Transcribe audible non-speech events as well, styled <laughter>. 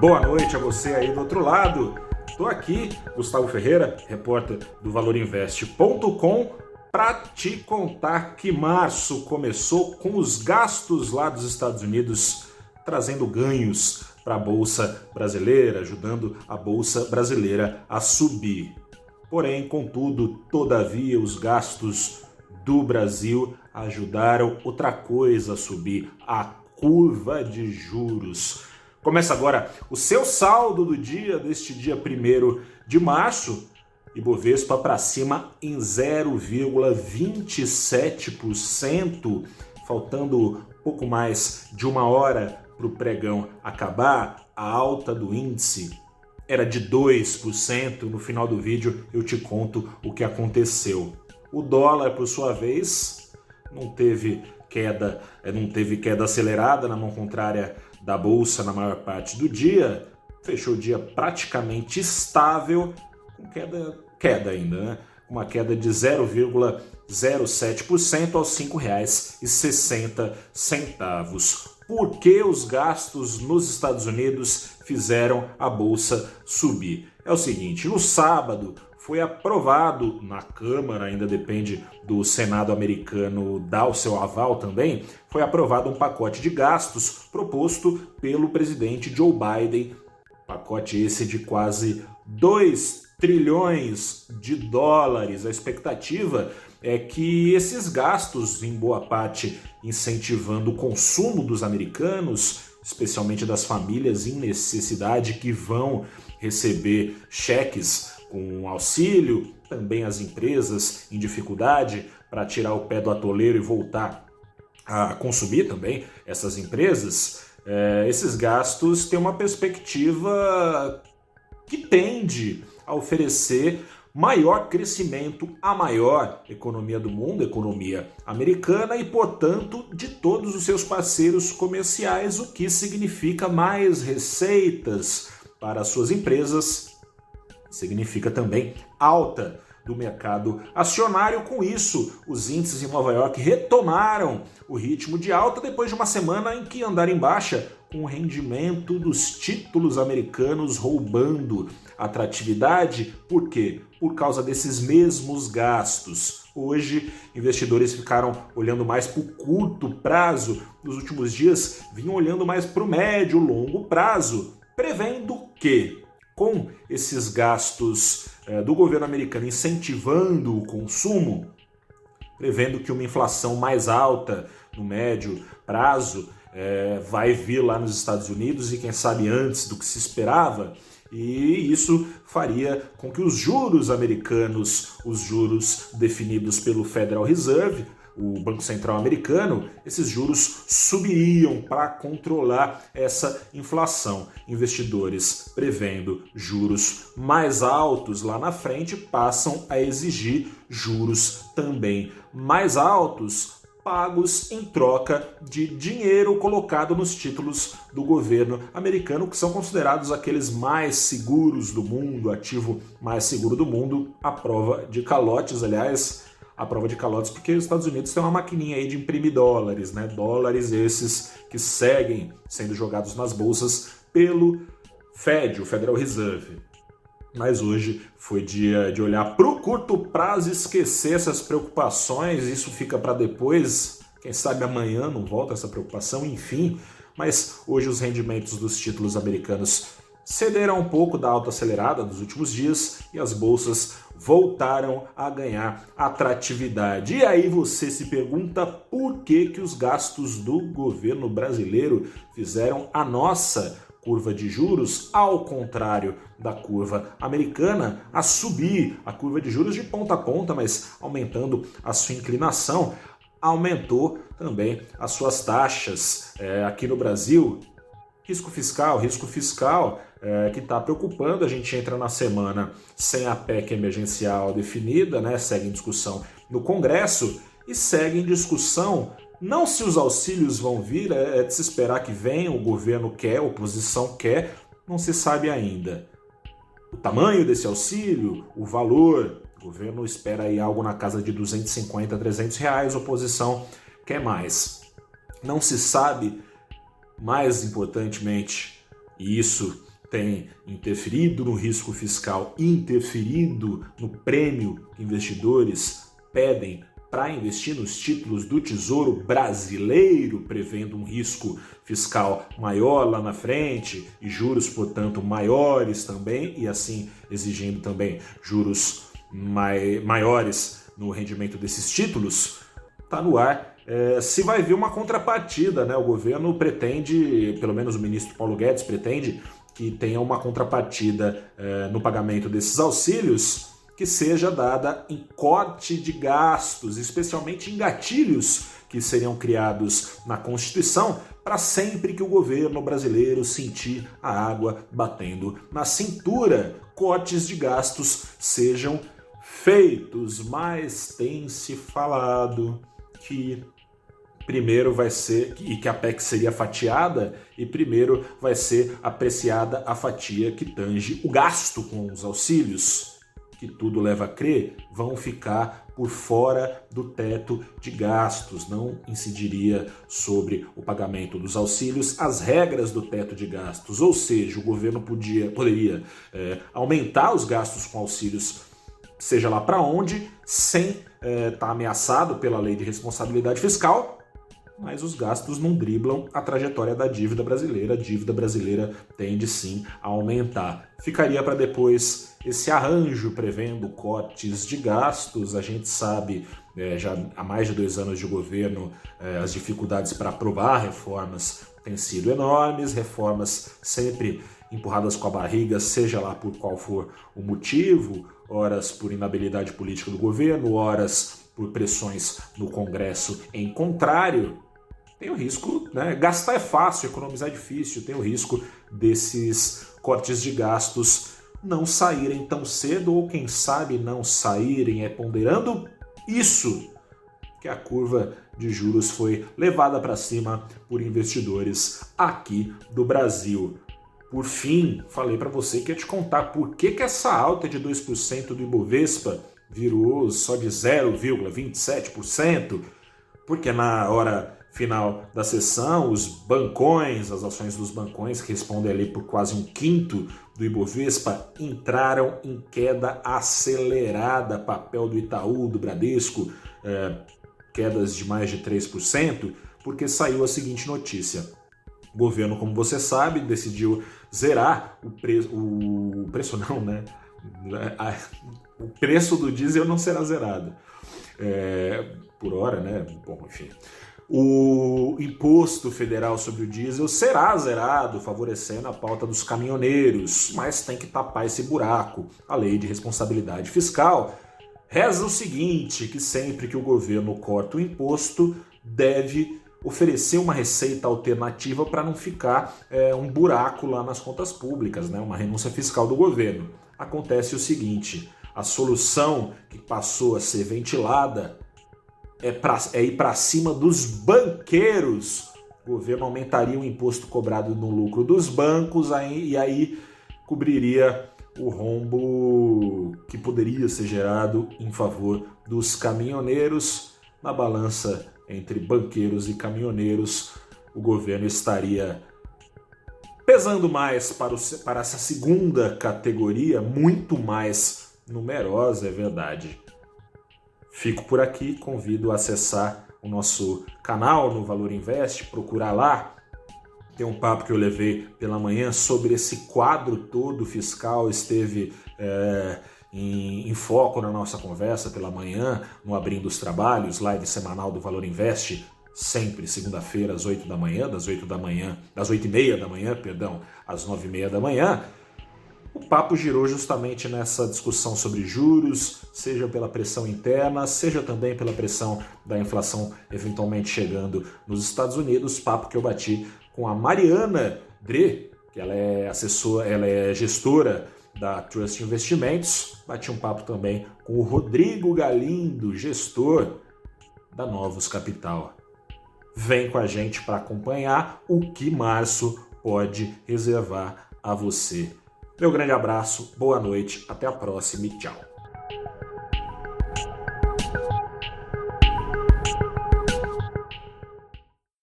Boa noite a você aí do outro lado. Estou aqui, Gustavo Ferreira, repórter do ValorInvest.com, para te contar que março começou com os gastos lá dos Estados Unidos trazendo ganhos para a bolsa brasileira, ajudando a bolsa brasileira a subir. Porém, contudo, todavia, os gastos do Brasil ajudaram outra coisa a subir, a curva de juros. Começa agora o seu saldo do dia, deste dia 1 de março. Ibovespa para cima em 0,27%, faltando pouco mais de uma hora para o pregão acabar. A alta do índice era de 2%. No final do vídeo eu te conto o que aconteceu. O dólar, por sua vez, não teve queda, eh, não teve queda acelerada, na mão contrária da bolsa na maior parte do dia, fechou o dia praticamente estável, com queda, queda ainda, né? Uma queda de 0,07% aos R$ 5,60. Por que os gastos nos Estados Unidos fizeram a bolsa subir? É o seguinte, no sábado foi aprovado na Câmara, ainda depende do Senado americano dar o seu aval também, foi aprovado um pacote de gastos proposto pelo presidente Joe Biden, pacote esse de quase 2 trilhões de dólares. A expectativa é que esses gastos, em boa parte incentivando o consumo dos americanos, especialmente das famílias em necessidade que vão receber cheques com auxílio, também as empresas em dificuldade para tirar o pé do atoleiro e voltar a consumir também essas empresas, é, esses gastos têm uma perspectiva que tende a oferecer maior crescimento à maior economia do mundo, economia americana e, portanto, de todos os seus parceiros comerciais, o que significa mais receitas para suas empresas significa também alta do mercado acionário. Com isso, os índices em Nova York retomaram o ritmo de alta depois de uma semana em que andaram em baixa, com o rendimento dos títulos americanos roubando atratividade. Por quê? Por causa desses mesmos gastos. Hoje, investidores ficaram olhando mais para o curto prazo, nos últimos dias vinham olhando mais para o médio, longo prazo, prevendo que com esses gastos é, do governo americano incentivando o consumo, prevendo que uma inflação mais alta no médio prazo é, vai vir lá nos Estados Unidos e quem sabe antes do que se esperava. E isso faria com que os juros americanos, os juros definidos pelo Federal Reserve, o Banco Central americano, esses juros subiriam para controlar essa inflação. Investidores prevendo juros mais altos lá na frente passam a exigir juros também mais altos pagos em troca de dinheiro colocado nos títulos do governo americano, que são considerados aqueles mais seguros do mundo, ativo mais seguro do mundo, à prova de calotes, aliás, a prova de calotes, porque os Estados Unidos têm uma maquininha aí de imprimir dólares, né? Dólares esses que seguem sendo jogados nas bolsas pelo Fed, o Federal Reserve. Mas hoje foi dia de olhar para o curto prazo esquecer essas preocupações, isso fica para depois, quem sabe amanhã não volta essa preocupação, enfim. Mas hoje os rendimentos dos títulos americanos cederam um pouco da alta acelerada dos últimos dias e as bolsas voltaram a ganhar atratividade. E aí você se pergunta por que, que os gastos do governo brasileiro fizeram a nossa curva de juros, ao contrário da curva americana, a subir a curva de juros de ponta a ponta, mas aumentando a sua inclinação, aumentou também as suas taxas. É, aqui no Brasil, Risco fiscal, risco fiscal é, que está preocupando. A gente entra na semana sem a PEC emergencial definida, né? segue em discussão no Congresso e segue em discussão não se os auxílios vão vir, é, é de se esperar que venham, o governo quer, a oposição quer, não se sabe ainda. O tamanho desse auxílio, o valor, o governo espera aí algo na casa de 250, 300 reais, a oposição quer mais. Não se sabe mais importantemente, e isso tem interferido no risco fiscal, interferido no prêmio que investidores pedem para investir nos títulos do Tesouro Brasileiro, prevendo um risco fiscal maior lá na frente e juros, portanto, maiores também, e assim exigindo também juros mai maiores no rendimento desses títulos, está no ar. É, se vai vir uma contrapartida, né? O governo pretende, pelo menos o ministro Paulo Guedes pretende, que tenha uma contrapartida é, no pagamento desses auxílios que seja dada em corte de gastos, especialmente em gatilhos que seriam criados na Constituição para sempre que o governo brasileiro sentir a água batendo na cintura, cortes de gastos sejam feitos, mas tem se falado que primeiro vai ser e que a PEC seria fatiada e primeiro vai ser apreciada a fatia que tange o gasto com os auxílios que tudo leva a crer, vão ficar por fora do teto de gastos, não incidiria sobre o pagamento dos auxílios as regras do teto de gastos, ou seja, o governo podia, poderia é, aumentar os gastos com auxílios, seja lá para onde, sem estar é, tá ameaçado pela lei de responsabilidade fiscal, mas os gastos não driblam a trajetória da dívida brasileira. A dívida brasileira tende sim a aumentar. Ficaria para depois esse arranjo prevendo cortes de gastos. A gente sabe, é, já há mais de dois anos de governo, é, as dificuldades para aprovar reformas têm sido enormes, reformas sempre empurradas com a barriga, seja lá por qual for o motivo, horas por inabilidade política do governo, horas por pressões no Congresso em contrário, tem o risco, né? Gastar é fácil, economizar é difícil, tem o risco desses cortes de gastos não saírem tão cedo, ou quem sabe não saírem, é ponderando isso que a curva de juros foi levada para cima por investidores aqui do Brasil. Por fim, falei para você que ia te contar por que, que essa alta de 2% do Ibovespa virou só de 0,27%, porque na hora final da sessão, os bancões, as ações dos bancões, que respondem ali por quase um quinto do Ibovespa, entraram em queda acelerada. Papel do Itaú, do Bradesco, é, quedas de mais de 3%, porque saiu a seguinte notícia. O governo, como você sabe, decidiu zerar o, pre o preço, <laughs> não, né? O preço do diesel não será zerado. É, por hora, né? Bom, enfim o imposto federal sobre o diesel será zerado, favorecendo a pauta dos caminhoneiros, mas tem que tapar esse buraco. A lei de responsabilidade fiscal reza o seguinte: que sempre que o governo corta o imposto, deve oferecer uma receita alternativa para não ficar é, um buraco lá nas contas públicas, né? uma renúncia fiscal do governo. Acontece o seguinte: a solução que passou a ser ventilada é, pra, é ir para cima dos banqueiros. O governo aumentaria o imposto cobrado no lucro dos bancos aí, e aí cobriria o rombo que poderia ser gerado em favor dos caminhoneiros. Na balança entre banqueiros e caminhoneiros, o governo estaria pesando mais para, o, para essa segunda categoria, muito mais numerosa, é verdade. Fico por aqui, convido a acessar o nosso canal no Valor Invest, procurar lá. Tem um papo que eu levei pela manhã sobre esse quadro todo fiscal, esteve é, em, em, foco na nossa conversa pela manhã, no Abrindo os Trabalhos, live semanal do Valor Invest, sempre segunda-feira às 8 da manhã, das 8 da manhã, das 8 e meia da manhã, perdão, às 9 e meia da manhã. O papo girou justamente nessa discussão sobre juros, seja pela pressão interna, seja também pela pressão da inflação eventualmente chegando nos Estados Unidos. Papo que eu bati com a Mariana Dre, que ela é assessora, ela é gestora da Trust Investimentos. Bati um papo também com o Rodrigo Galindo, gestor da Novos Capital. Vem com a gente para acompanhar o que março pode reservar a você. Meu grande abraço, boa noite, até a próxima e tchau.